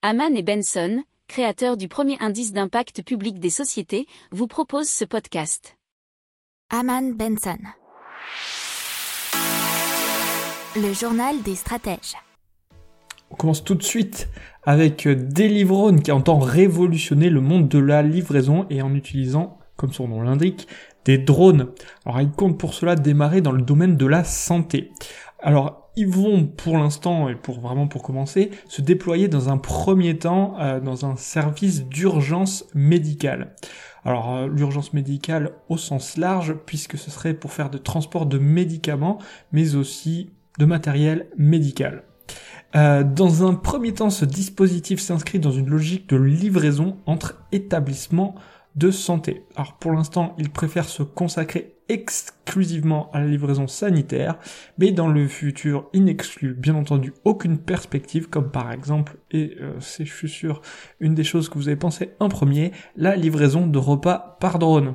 Haman et Benson, créateurs du premier indice d'impact public des sociétés, vous proposent ce podcast. Haman Benson. Le journal des stratèges. On commence tout de suite avec Deliverone qui entend révolutionner le monde de la livraison et en utilisant, comme son nom l'indique, des drones. Alors il compte pour cela démarrer dans le domaine de la santé. Alors ils vont pour l'instant et pour vraiment pour commencer se déployer dans un premier temps euh, dans un service d'urgence médicale. Alors euh, l'urgence médicale au sens large puisque ce serait pour faire de transport de médicaments mais aussi de matériel médical. Euh, dans un premier temps, ce dispositif s'inscrit dans une logique de livraison entre établissements de santé. Alors pour l'instant, il préfère se consacrer exclusivement à la livraison sanitaire, mais dans le futur, il bien entendu aucune perspective, comme par exemple, et euh, c'est je suis sûr une des choses que vous avez pensé en premier, la livraison de repas par drone.